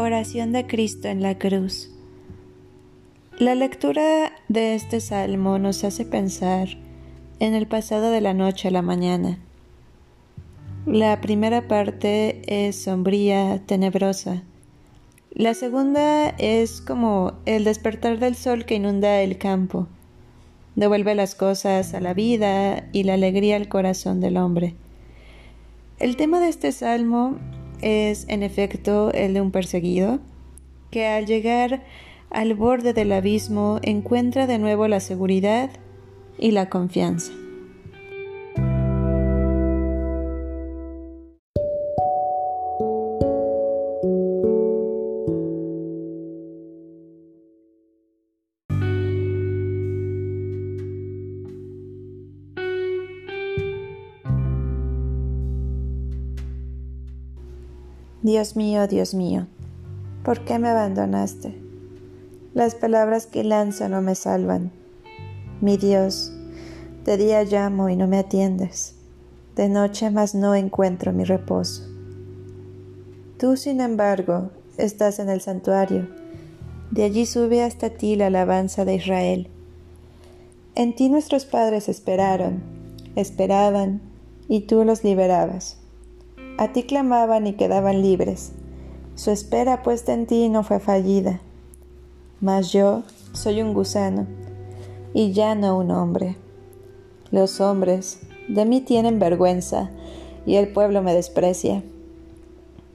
Oración de Cristo en la cruz. La lectura de este salmo nos hace pensar en el pasado de la noche a la mañana. La primera parte es sombría, tenebrosa. La segunda es como el despertar del sol que inunda el campo. Devuelve las cosas a la vida y la alegría al corazón del hombre. El tema de este salmo es en efecto el de un perseguido, que al llegar al borde del abismo encuentra de nuevo la seguridad y la confianza. Dios mío, Dios mío, ¿por qué me abandonaste? Las palabras que lanzo no me salvan. Mi Dios, de día llamo y no me atiendes, de noche más no encuentro mi reposo. Tú, sin embargo, estás en el santuario, de allí sube hasta ti la alabanza de Israel. En ti nuestros padres esperaron, esperaban, y tú los liberabas. A ti clamaban y quedaban libres. Su espera puesta en ti no fue fallida. Mas yo soy un gusano y ya no un hombre. Los hombres de mí tienen vergüenza y el pueblo me desprecia.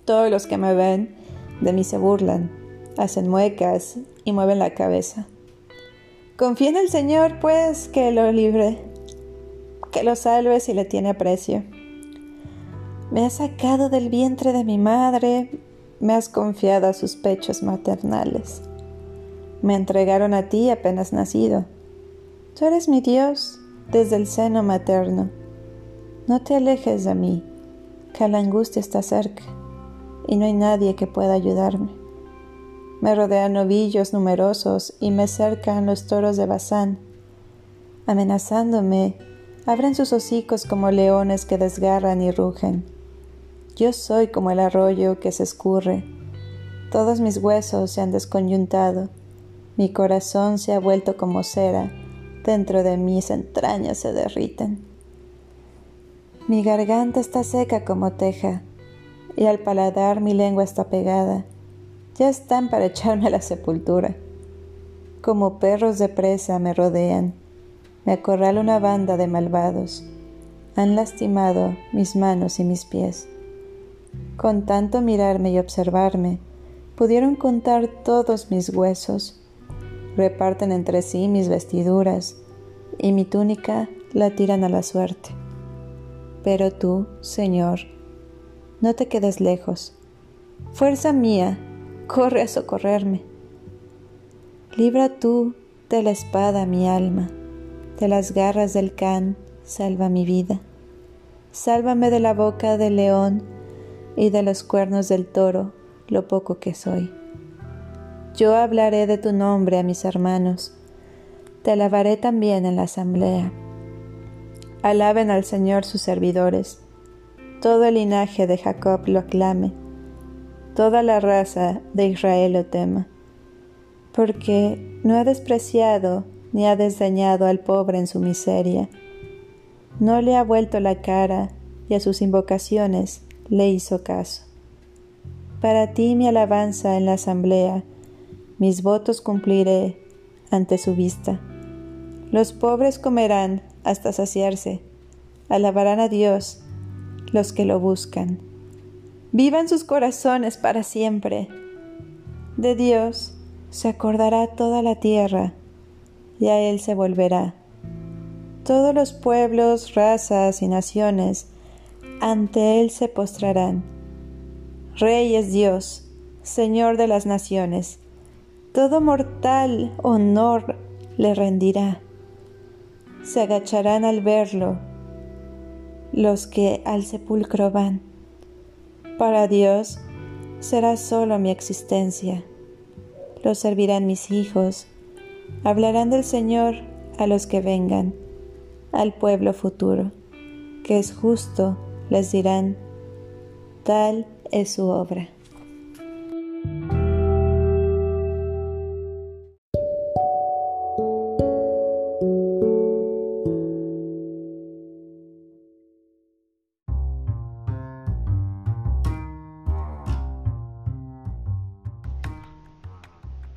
Todos los que me ven de mí se burlan, hacen muecas y mueven la cabeza. Confía en el Señor, pues, que lo libre, que lo salve si le tiene aprecio. Me has sacado del vientre de mi madre, me has confiado a sus pechos maternales. Me entregaron a ti apenas nacido. Tú eres mi Dios desde el seno materno. No te alejes de mí, que la angustia está cerca y no hay nadie que pueda ayudarme. Me rodean novillos numerosos y me cercan los toros de Bazán. Amenazándome, abren sus hocicos como leones que desgarran y rugen. Yo soy como el arroyo que se escurre. Todos mis huesos se han desconyuntado. Mi corazón se ha vuelto como cera. Dentro de mis entrañas se derriten. Mi garganta está seca como teja, y al paladar mi lengua está pegada. Ya están para echarme a la sepultura. Como perros de presa me rodean. Me acorrala una banda de malvados. Han lastimado mis manos y mis pies. Con tanto mirarme y observarme, pudieron contar todos mis huesos. Reparten entre sí mis vestiduras, y mi túnica la tiran a la suerte. Pero tú, Señor, no te quedes lejos. Fuerza mía, corre a socorrerme. Libra tú de la espada mi alma, de las garras del can, salva mi vida. Sálvame de la boca del león y de los cuernos del toro lo poco que soy. Yo hablaré de tu nombre a mis hermanos, te alabaré también en la asamblea. Alaben al Señor sus servidores, todo el linaje de Jacob lo aclame, toda la raza de Israel lo tema, porque no ha despreciado ni ha desdeñado al pobre en su miseria, no le ha vuelto la cara y a sus invocaciones le hizo caso. Para ti mi alabanza en la asamblea, mis votos cumpliré ante su vista. Los pobres comerán hasta saciarse, alabarán a Dios los que lo buscan. Vivan sus corazones para siempre. De Dios se acordará toda la tierra, y a Él se volverá. Todos los pueblos, razas y naciones ante Él se postrarán. Rey es Dios, Señor de las naciones, Todo mortal honor le rendirá. Se agacharán al verlo los que al sepulcro van. Para Dios será solo mi existencia. Lo servirán mis hijos. Hablarán del Señor a los que vengan, al pueblo futuro, que es justo, les dirán, tal es su obra.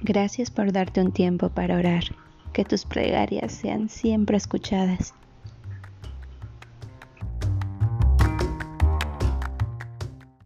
Gracias por darte un tiempo para orar. Que tus plegarias sean siempre escuchadas.